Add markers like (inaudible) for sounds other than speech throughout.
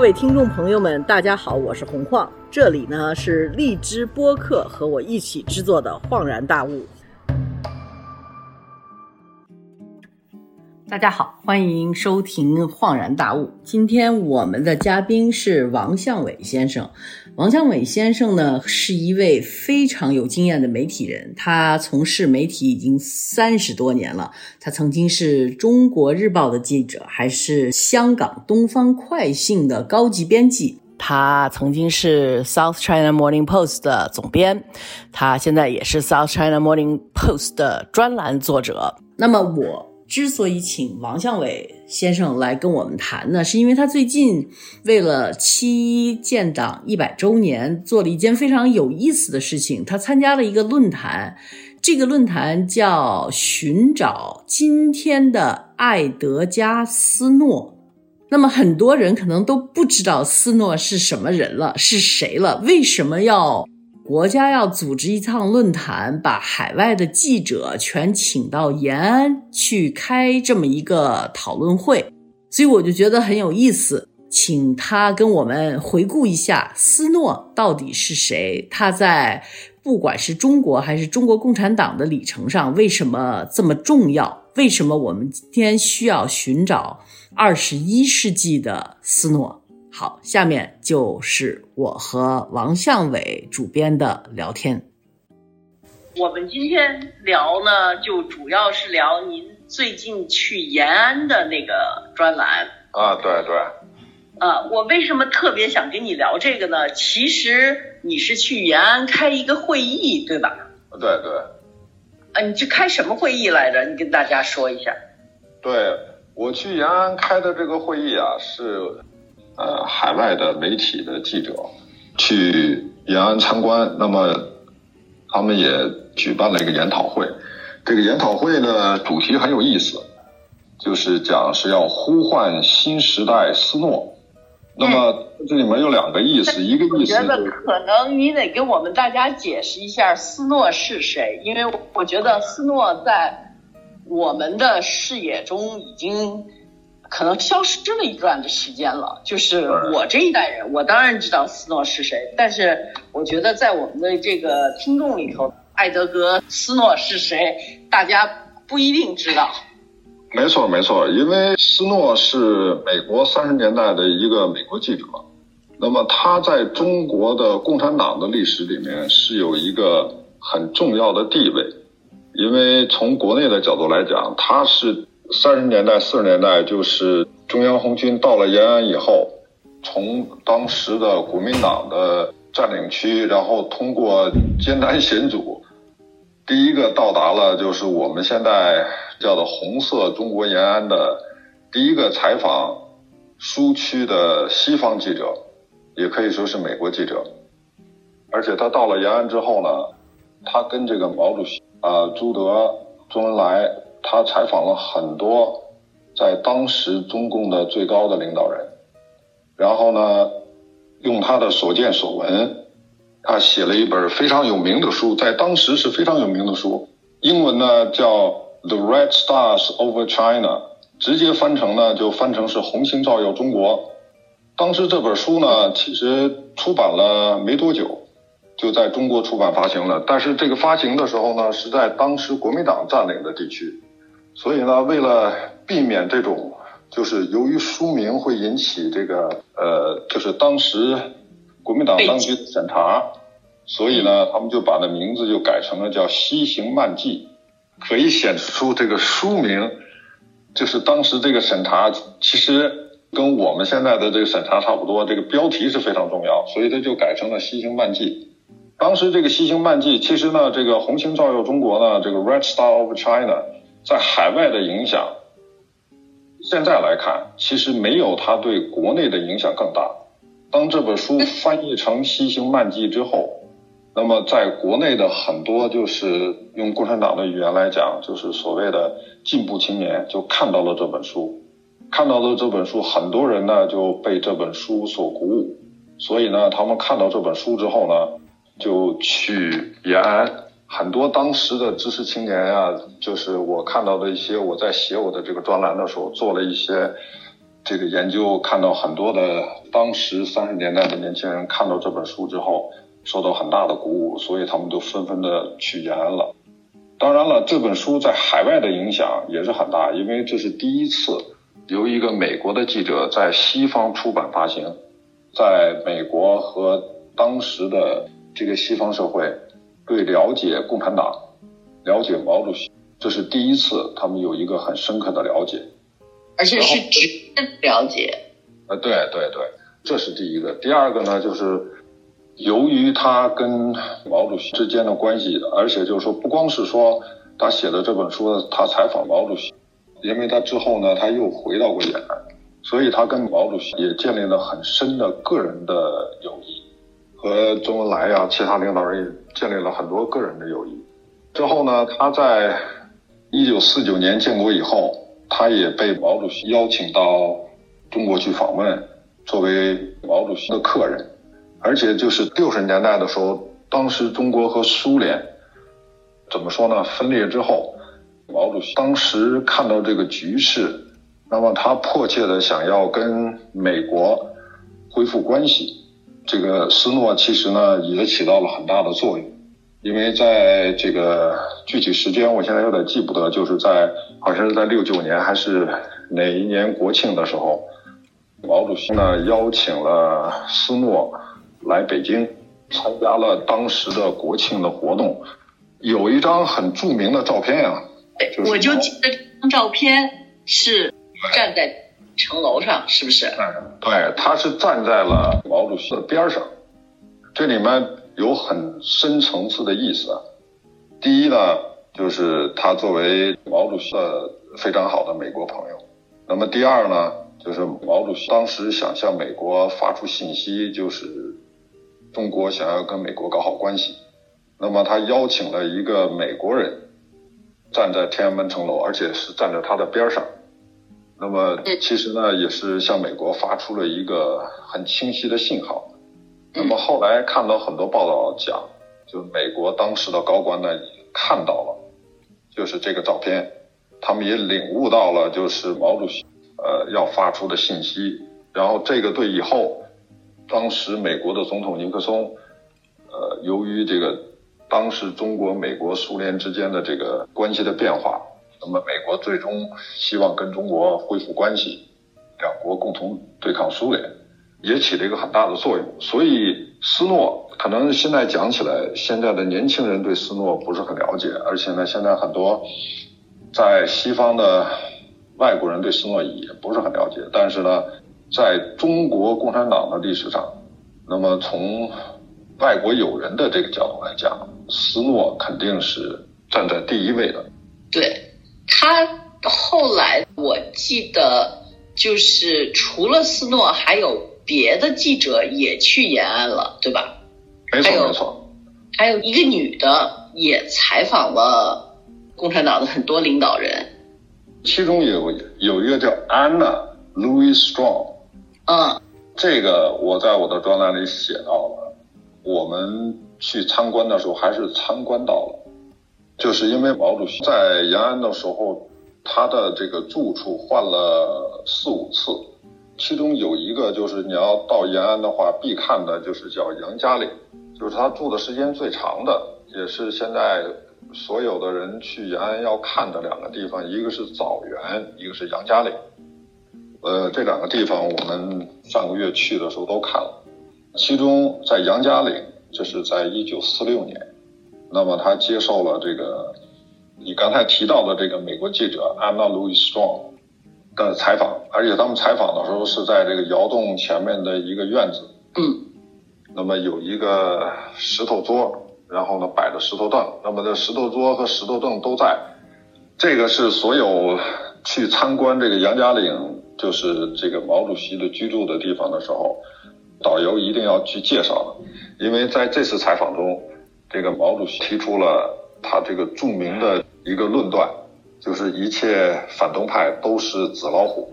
各位听众朋友们，大家好，我是洪晃，这里呢是荔枝播客和我一起制作的《恍然大悟》。大家好，欢迎收听《恍然大悟》。今天我们的嘉宾是王向伟先生。王向伟先生呢，是一位非常有经验的媒体人，他从事媒体已经三十多年了。他曾经是中国日报的记者，还是香港东方快讯的高级编辑。他曾经是 South China Morning Post 的总编，他现在也是 South China Morning Post 的专栏作者。那么我。之所以请王向伟先生来跟我们谈呢，是因为他最近为了七一建党一百周年做了一件非常有意思的事情。他参加了一个论坛，这个论坛叫“寻找今天的爱德加·斯诺”。那么很多人可能都不知道斯诺是什么人了，是谁了？为什么要？国家要组织一趟论坛，把海外的记者全请到延安去开这么一个讨论会，所以我就觉得很有意思，请他跟我们回顾一下斯诺到底是谁，他在不管是中国还是中国共产党的里程上为什么这么重要？为什么我们今天需要寻找二十一世纪的斯诺？好，下面就是我和王向伟主编的聊天。我们今天聊呢，就主要是聊您最近去延安的那个专栏啊，对对。啊，我为什么特别想跟你聊这个呢？其实你是去延安开一个会议，对吧？对对。啊，你去开什么会议来着？你跟大家说一下。对我去延安开的这个会议啊，是。呃，海外的媒体的记者去延安参观，那么他们也举办了一个研讨会。这个研讨会呢，主题很有意思，就是讲是要呼唤新时代斯诺。那么这里面有两个意思，一个意思我觉得可能你得给我们大家解释一下斯诺是谁，因为我觉得斯诺在我们的视野中已经。可能消失了一段的时间了，就是我这一代人，我当然知道斯诺是谁，但是我觉得在我们的这个听众里头，艾德格斯诺是谁，大家不一定知道。没错，没错，因为斯诺是美国三十年代的一个美国记者，那么他在中国的共产党的历史里面是有一个很重要的地位，因为从国内的角度来讲，他是。三十年代、四十年代，就是中央红军到了延安以后，从当时的国民党的占领区，然后通过艰难险阻，第一个到达了就是我们现在叫做红色中国延安的第一个采访苏区的西方记者，也可以说是美国记者。而且他到了延安之后呢，他跟这个毛主席啊、朱德、周恩来。他采访了很多在当时中共的最高的领导人，然后呢，用他的所见所闻，他写了一本非常有名的书，在当时是非常有名的书，英文呢叫《The Red Stars Over China》，直接翻成呢就翻成是“红星照耀中国”。当时这本书呢，其实出版了没多久，就在中国出版发行了，但是这个发行的时候呢，是在当时国民党占领的地区。所以呢，为了避免这种，就是由于书名会引起这个呃，就是当时国民党当局审查，所以呢，他们就把那名字就改成了叫《西行漫记》，可以显示出这个书名就是当时这个审查其实跟我们现在的这个审查差不多，这个标题是非常重要，所以他就改成了《西行漫记》。当时这个《西行漫记》其实呢，这个红星照耀中国呢，这个 Red Star of China。在海外的影响，现在来看，其实没有它对国内的影响更大。当这本书翻译成《西行漫记》之后，那么在国内的很多就是用共产党的语言来讲，就是所谓的进步青年，就看到了这本书，看到了这本书，很多人呢就被这本书所鼓舞，所以呢，他们看到这本书之后呢，就去延安。很多当时的知识青年啊，就是我看到的一些，我在写我的这个专栏的时候，做了一些这个研究，看到很多的当时三十年代的年轻人看到这本书之后，受到很大的鼓舞，所以他们都纷纷的去延安了。当然了，这本书在海外的影响也是很大，因为这是第一次由一个美国的记者在西方出版发行，在美国和当时的这个西方社会对了解共产党、了解毛主席，这是第一次他们有一个很深刻的了解。而且是直接了解，呃，对对对，这是第一个。第二个呢，就是由于他跟毛主席之间的关系，而且就是说，不光是说他写的这本书，他采访毛主席，因为他之后呢，他又回到过延安，所以他跟毛主席也建立了很深的个人的友谊，和周恩来呀，其他领导人也建立了很多个人的友谊。之后呢，他在一九四九年建国以后。他也被毛主席邀请到中国去访问，作为毛主席的客人，而且就是六十年代的时候，当时中国和苏联怎么说呢？分裂之后，毛主席当时看到这个局势，那么他迫切的想要跟美国恢复关系。这个斯诺其实呢也起到了很大的作用。因为在这个具体时间，我现在有点记不得，就是在好像是在六九年还是哪一年国庆的时候，毛主席呢邀请了斯诺来北京参加了当时的国庆的活动，有一张很著名的照片啊，我就记得这张照片是站在城楼上，是不是？嗯对，他是站在了毛主席的边上，这里面。有很深层次的意思啊。第一呢，就是他作为毛主席的非常好的美国朋友。那么第二呢，就是毛主席当时想向美国发出信息，就是中国想要跟美国搞好关系。那么他邀请了一个美国人站在天安门城楼，而且是站在他的边上。那么其实呢，也是向美国发出了一个很清晰的信号。那么后来看到很多报道讲，就美国当时的高官呢看到了，就是这个照片，他们也领悟到了就是毛主席呃要发出的信息，然后这个对以后，当时美国的总统尼克松，呃由于这个当时中国、美国、苏联之间的这个关系的变化，那么美国最终希望跟中国恢复关系，两国共同对抗苏联。也起了一个很大的作用，所以斯诺可能现在讲起来，现在的年轻人对斯诺不是很了解，而且呢，现在很多在西方的外国人对斯诺也不是很了解。但是呢，在中国共产党的历史上，那么从外国友人的这个角度来讲，斯诺肯定是站在第一位的。对他后来，我记得就是除了斯诺，还有。别的记者也去延安了，对吧？没错没错。还有一个女的也采访了共产党的很多领导人，其中有有一个叫 Anna Louis Strong。嗯，这个我在我的专栏里写到了。我们去参观的时候还是参观到了，就是因为毛主席在延安的时候，他的这个住处换了四五次。其中有一个就是你要到延安的话，必看的就是叫杨家岭，就是他住的时间最长的，也是现在所有的人去延安要看的两个地方，一个是枣园，一个是杨家岭。呃，这两个地方我们上个月去的时候都看了。其中在杨家岭，这是在一九四六年，那么他接受了这个你刚才提到的这个美国记者 Anna Louis Strong。的采访，而且他们采访的时候是在这个窑洞前面的一个院子。嗯。那么有一个石头桌，然后呢摆着石头凳。那么这石头桌和石头凳都在。这个是所有去参观这个杨家岭，就是这个毛主席的居住的地方的时候，导游一定要去介绍的。因为在这次采访中，这个毛主席提出了他这个著名的一个论断。就是一切反动派都是纸老虎，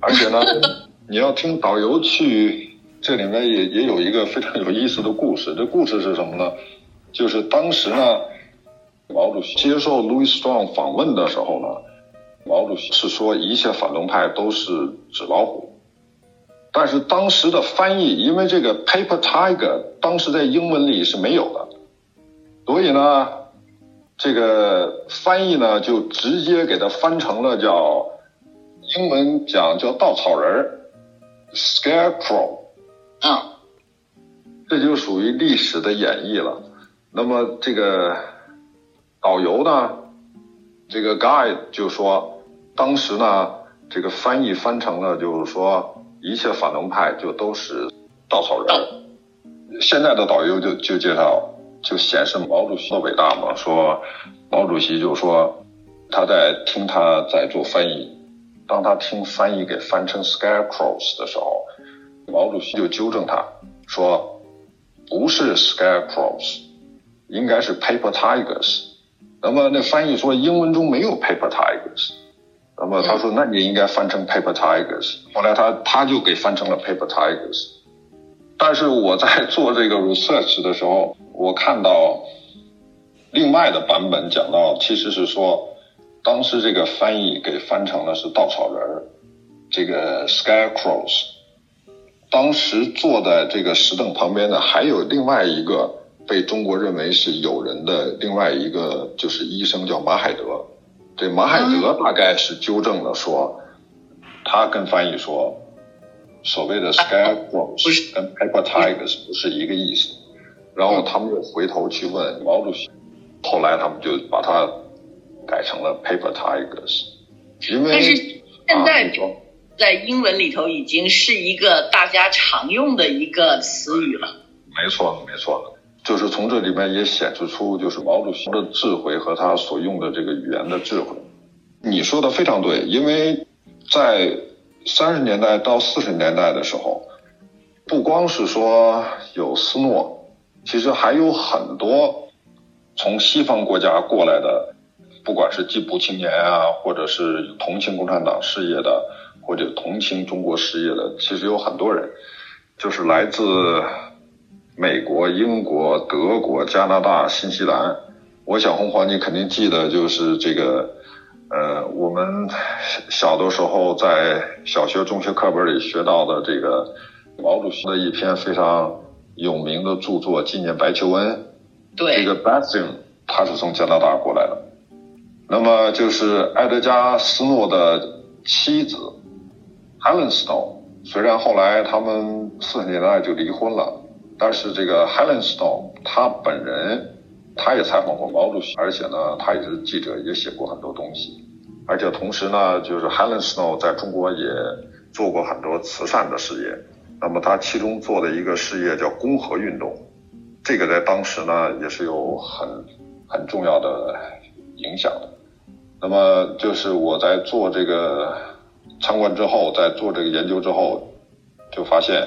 而且呢，(laughs) 你要听导游去，这里面也也有一个非常有意思的故事。这故事是什么呢？就是当时呢，毛主席接受 Louis Strong 访问的时候呢，毛主席是说一切反动派都是纸老虎，但是当时的翻译，因为这个 paper tiger 当时在英文里是没有的，所以呢，这个翻译呢就直接给它翻成了叫英文讲叫稻草人儿 scarecrow，啊，这就属于历史的演绎了。那么这个导游呢，这个 guide 就说。当时呢，这个翻译翻成了，就是说一切反动派就都是稻草人。现在的导游就就介绍，就显示毛主席的伟大嘛。说毛主席就说他在听他在做翻译，当他听翻译给翻成 scarecrows 的时候，毛主席就纠正他说不是 scarecrows，应该是 paper tigers。那么那翻译说英文中没有 paper tigers。那么他说，那你应该翻成 paper tigers。后来他他就给翻成了 paper tigers。但是我在做这个 research 的时候，我看到另外的版本讲到，其实是说当时这个翻译给翻成了是稻草人儿，这个 scarecrows。当时坐在这个石凳旁边的还有另外一个被中国认为是友人的另外一个就是医生叫马海德。这马海德大概是纠正了，说他跟翻译说，所谓的 scarecrows 跟 paper tigers 不是一个意思。然后他们又回头去问毛主席，后来他们就把它改成了 paper tigers。因为但是现在在英文里头已经是一个大家常用的一个词语了。没错，没错。就是从这里面也显示出，就是毛主席的智慧和他所用的这个语言的智慧。你说的非常对，因为在三十年代到四十年代的时候，不光是说有斯诺，其实还有很多从西方国家过来的，不管是进步青年啊，或者是同情共产党事业的，或者同情中国事业的，其实有很多人，就是来自。美国、英国、德国、加拿大、新西兰，我想红黄你肯定记得，就是这个，呃，我们小的时候在小学、中学课本里学到的这个毛主席的一篇非常有名的著作《纪念白求恩》。对。这个 b a s i n 他是从加拿大过来的，那么就是埃德加·斯诺的妻子 Helen Snow，虽然后来他们四十年代就离婚了。但是这个 Helen Snow 他本人，他也采访过毛主席，而且呢，他也是记者，也写过很多东西。而且同时呢，就是 Helen Snow 在中国也做过很多慈善的事业。那么他其中做的一个事业叫公和运动，这个在当时呢也是有很很重要的影响的。那么就是我在做这个参观之后，在做这个研究之后，就发现。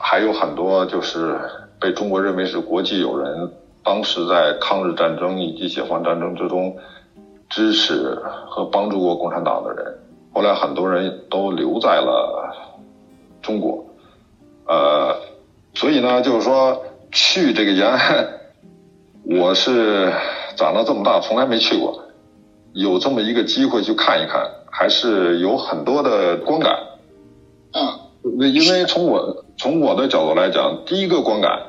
还有很多就是被中国认为是国际友人，当时在抗日战争以及解放战争之中支持和帮助过共产党的人，后来很多人都留在了中国，呃，所以呢，就是说去这个延安，我是长到这么大从来没去过，有这么一个机会去看一看，还是有很多的观感，嗯。因为从我从我的角度来讲，第一个观感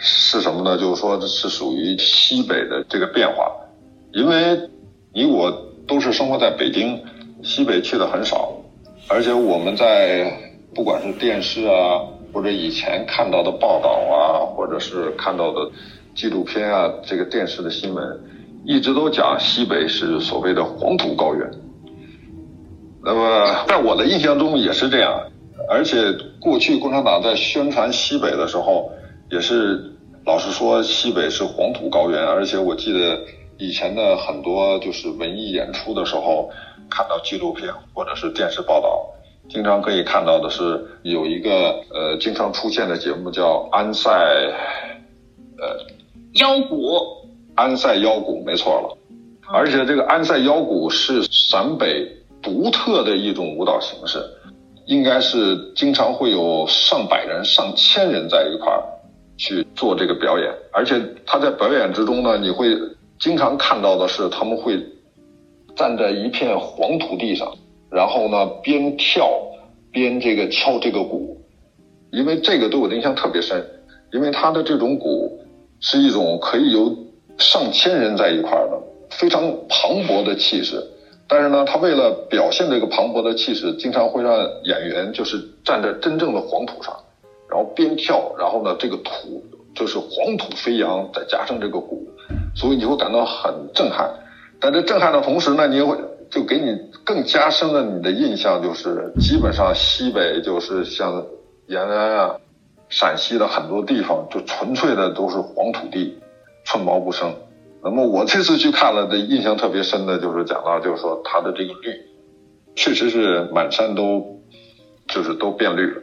是什么呢？就是说是属于西北的这个变化。因为你我都是生活在北京，西北去的很少，而且我们在不管是电视啊，或者以前看到的报道啊，或者是看到的纪录片啊，这个电视的新闻，一直都讲西北是所谓的黄土高原。那么在我的印象中也是这样。而且过去共产党在宣传西北的时候，也是老实说西北是黄土高原。而且我记得以前的很多就是文艺演出的时候，看到纪录片或者是电视报道，经常可以看到的是有一个呃经常出现的节目叫安塞，呃，腰鼓。安塞腰鼓没错了，而且这个安塞腰鼓是陕北独特的一种舞蹈形式。应该是经常会有上百人、上千人在一块儿去做这个表演，而且他在表演之中呢，你会经常看到的是他们会站在一片黄土地上，然后呢边跳边这个敲这个鼓，因为这个对我的印象特别深，因为他的这种鼓是一种可以有上千人在一块儿的非常磅礴的气势，但是呢，他为了表现这个磅礴的气势，经常会让演员就是站在真正的黄土上，然后边跳，然后呢这个土就是黄土飞扬，再加上这个鼓，所以你会感到很震撼。但这震撼的同时呢，你又会就给你更加深了你的印象，就是基本上西北就是像延安啊、陕西的很多地方，就纯粹的都是黄土地，寸毛不生。那么我这次去看了的印象特别深的就是讲到，就是说它的这个绿，确实是满山都就是都变绿了，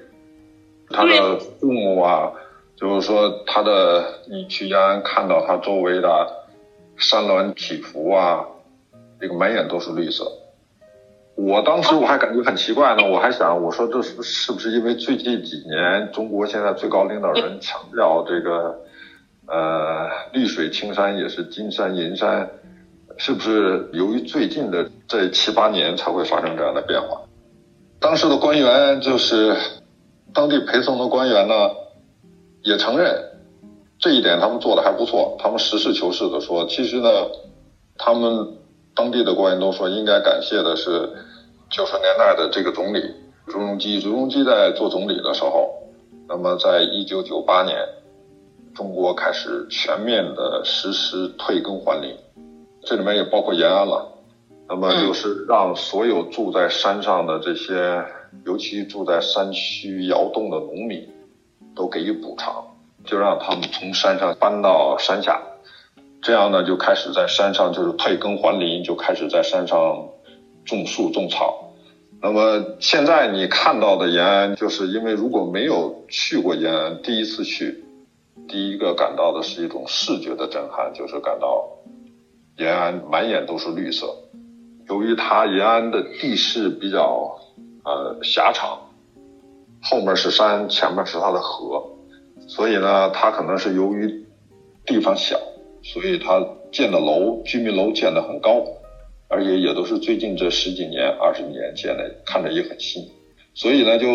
它的父母啊，就是说他的你去延安看到他周围的。山峦起伏啊，这个满眼都是绿色。我当时我还感觉很奇怪呢，我还想，我说这是是不是因为最近几年中国现在最高领导人强调这个，呃，绿水青山也是金山银山，是不是由于最近的这七八年才会发生这样的变化？当时的官员就是当地陪送的官员呢，也承认。这一点他们做的还不错，他们实事求是的说，其实呢，他们当地的官员都说，应该感谢的是九十年代的这个总理朱镕基。朱镕基在做总理的时候，那么在一九九八年，中国开始全面的实施退耕还林，这里面也包括延安了。那么就是让所有住在山上的这些，尤其住在山区窑洞的农民，都给予补偿。就让他们从山上搬到山下，这样呢就开始在山上就是退耕还林，就开始在山上种树种草。那么现在你看到的延安，就是因为如果没有去过延安，第一次去，第一个感到的是一种视觉的震撼，就是感到延安满眼都是绿色。由于它延安的地势比较呃狭长，后面是山，前面是它的河。所以呢，它可能是由于地方小，所以它建的楼、居民楼建的很高，而且也都是最近这十几年、二十年建的，看着也很新。所以呢，就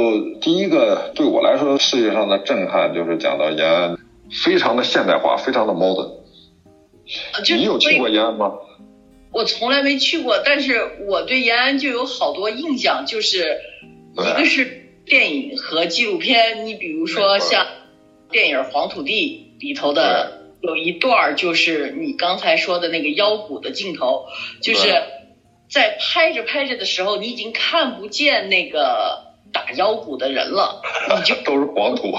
第一个对我来说，世界上的震撼就是讲到延安非常的现代化，非常的 modern。你有去过延安吗？我从来没去过，但是我对延安就有好多印象，就是一个是电影和纪录片，你比如说像。电影《黄土地》里头的有一段就是你刚才说的那个腰鼓的镜头，就是在拍着拍着的时候，你已经看不见那个打腰鼓的人了，你就 (laughs) 都是黄土，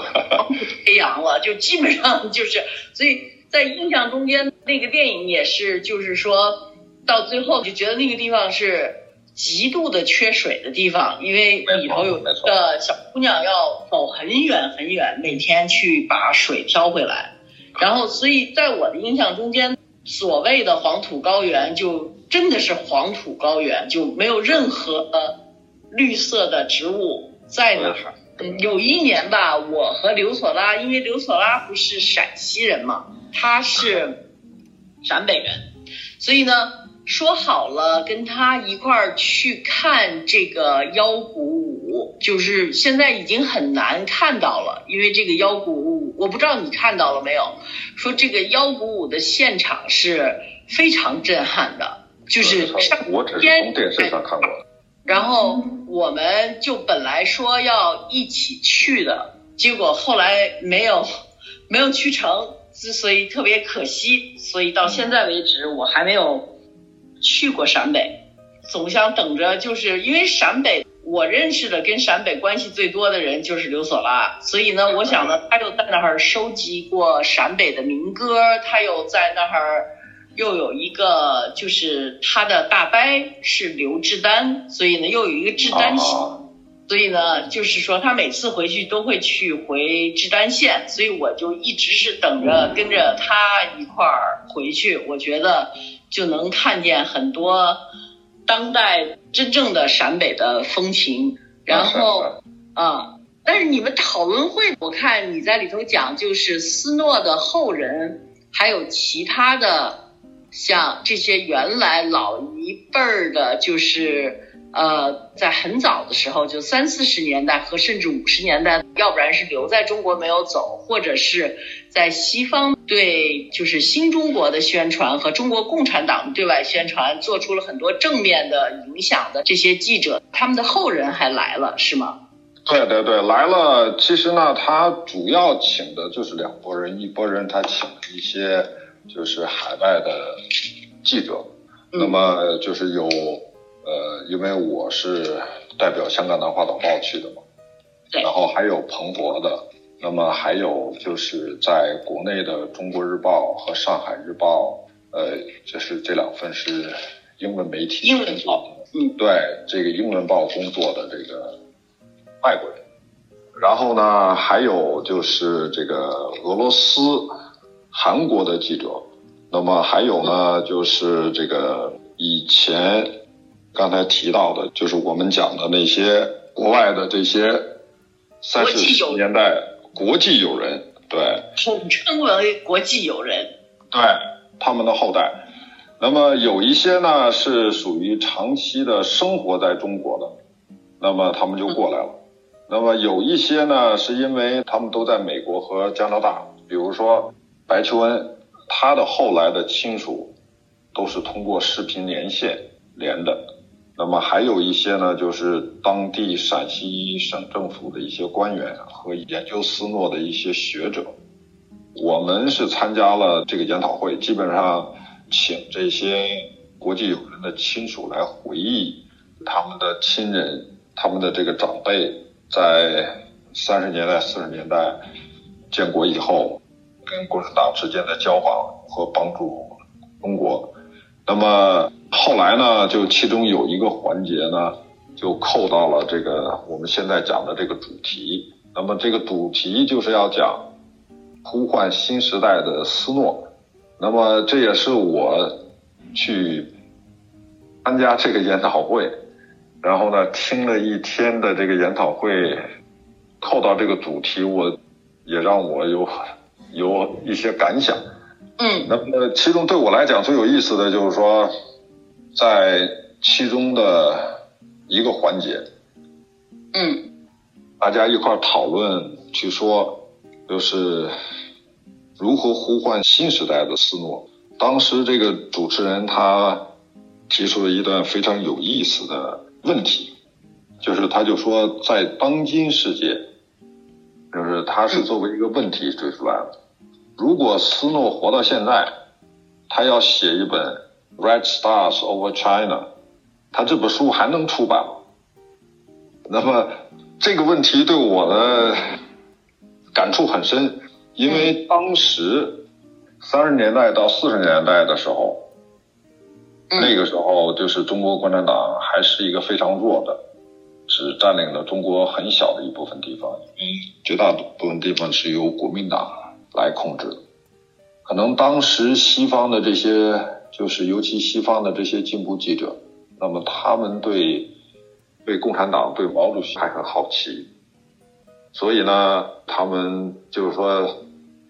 飞扬了，就基本上就是，所以在印象中间，那个电影也是，就是说到最后就觉得那个地方是。极度的缺水的地方，因为里头有个小姑娘要走很远很远，每天去把水挑回来，然后所以在我的印象中间，所谓的黄土高原就真的是黄土高原，就没有任何绿色的植物在那儿。有一年吧，我和刘索拉，因为刘索拉不是陕西人嘛，他是陕北人，所以呢。说好了跟他一块儿去看这个腰鼓舞，就是现在已经很难看到了，因为这个腰鼓舞，我不知道你看到了没有？说这个腰鼓舞的现场是非常震撼的，就是上天电视上看过。然后我们就本来说要一起去的，结果后来没有没有去成，之所以特别可惜，所以到现在为止我还没有。去过陕北，总想等着，就是因为陕北，我认识的跟陕北关系最多的人就是刘索拉，所以呢，我想呢，他又在那儿收集过陕北的民歌，他又在那儿又有一个，就是他的大伯是刘志丹，所以呢，又有一个志丹县，所以呢，就是说他每次回去都会去回志丹县，所以我就一直是等着跟着他一块儿回去，我觉得。就能看见很多当代真正的陕北的风情，然后啊，但是你们讨论会，我看你在里头讲，就是斯诺的后人，还有其他的像这些原来老一辈儿的，就是呃，在很早的时候，就三四十年代和甚至五十年代，要不然是留在中国没有走，或者是在西方对就是新中国的宣传和中国共产党对外宣传做出了很多正面的影响的这些记者，他们的后人还来了，是吗？对对对，来了。其实呢，他主要请的就是两拨人，一拨人他请一些。就是海外的记者，那么就是有呃，因为我是代表香港南华早报去的嘛，然后还有彭博的，那么还有就是在国内的中国日报和上海日报，呃，就是这两份是英文媒体，英文报，嗯，对，这个英文报工作的这个外国人，然后呢，还有就是这个俄罗斯。韩国的记者，那么还有呢，就是这个以前刚才提到的，就是我们讲的那些国外的这些三四十年代国际友人，对，统称为国际友人，对，他们的后代。那么有一些呢是属于长期的生活在中国的，那么他们就过来了。那么有一些呢是因为他们都在美国和加拿大，比如说。白求恩，他的后来的亲属都是通过视频连线连的。那么还有一些呢，就是当地陕西省政府的一些官员和研究斯诺的一些学者。我们是参加了这个研讨会，基本上请这些国际友人的亲属来回忆他们的亲人、他们的这个长辈在三十年代、四十年代建国以后。跟共产党之间的交往和帮助中国，那么后来呢，就其中有一个环节呢，就扣到了这个我们现在讲的这个主题。那么这个主题就是要讲呼唤新时代的斯诺。那么这也是我去参加这个研讨会，然后呢听了一天的这个研讨会，扣到这个主题，我也让我有。有一些感想，嗯，那么其中对我来讲最有意思的就是说，在其中的一个环节，嗯，大家一块讨论去说，就是如何呼唤新时代的斯诺。当时这个主持人他提出了一段非常有意思的问题，就是他就说，在当今世界，就是他是作为一个问题追出来的。如果斯诺活到现在，他要写一本《Red Stars Over China》，他这本书还能出版吗？那么这个问题对我的感触很深，因为当时三十年代到四十年代的时候，那个时候就是中国共产党还是一个非常弱的，只占领了中国很小的一部分地方，绝大部分地方是由国民党。来控制的，可能当时西方的这些，就是尤其西方的这些进步记者，那么他们对对共产党、对毛主席还很好奇，所以呢，他们就是说，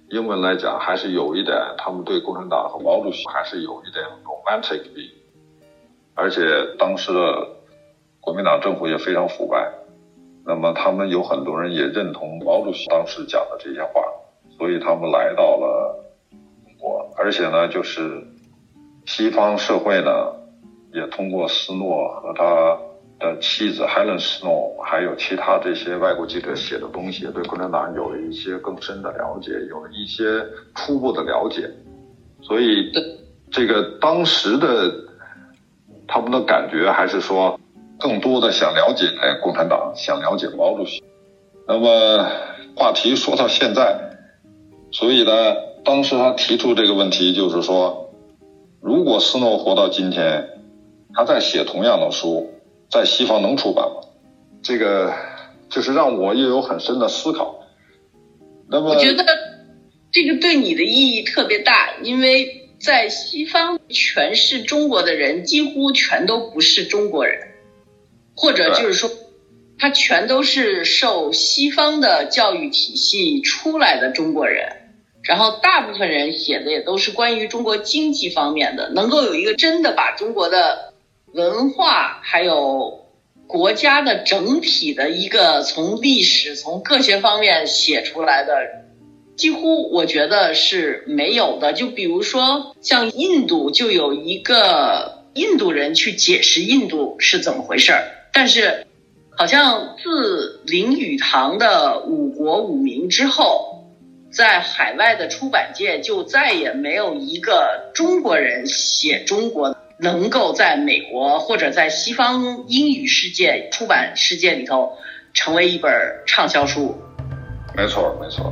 英文来讲还是有一点，他们对共产党和毛主席还是有一点 romantic 的，而且当时的国民党政府也非常腐败，那么他们有很多人也认同毛主席当时讲的这些话。所以他们来到了中国，而且呢，就是西方社会呢，也通过斯诺和他的妻子 Helen 斯诺，还有其他这些外国记者写的东西，对共产党有了一些更深的了解，有了一些初步的了解。所以，这个当时的他们的感觉还是说，更多的想了解共产党，想了解毛主席。那么话题说到现在。所以呢，当时他提出这个问题，就是说，如果斯诺活到今天，他再写同样的书，在西方能出版吗？这个就是让我又有很深的思考。那么，我觉得这个对你的意义特别大，因为在西方诠释中国的人几乎全都不是中国人，或者就是说，他全都是受西方的教育体系出来的中国人。然后大部分人写的也都是关于中国经济方面的，能够有一个真的把中国的文化还有国家的整体的一个从历史从各些方面写出来的，几乎我觉得是没有的。就比如说像印度，就有一个印度人去解释印度是怎么回事儿，但是好像自林语堂的《五国五民》之后。在海外的出版界，就再也没有一个中国人写中国能够在美国或者在西方英语世界出版世界里头成为一本畅销书。没错，没错。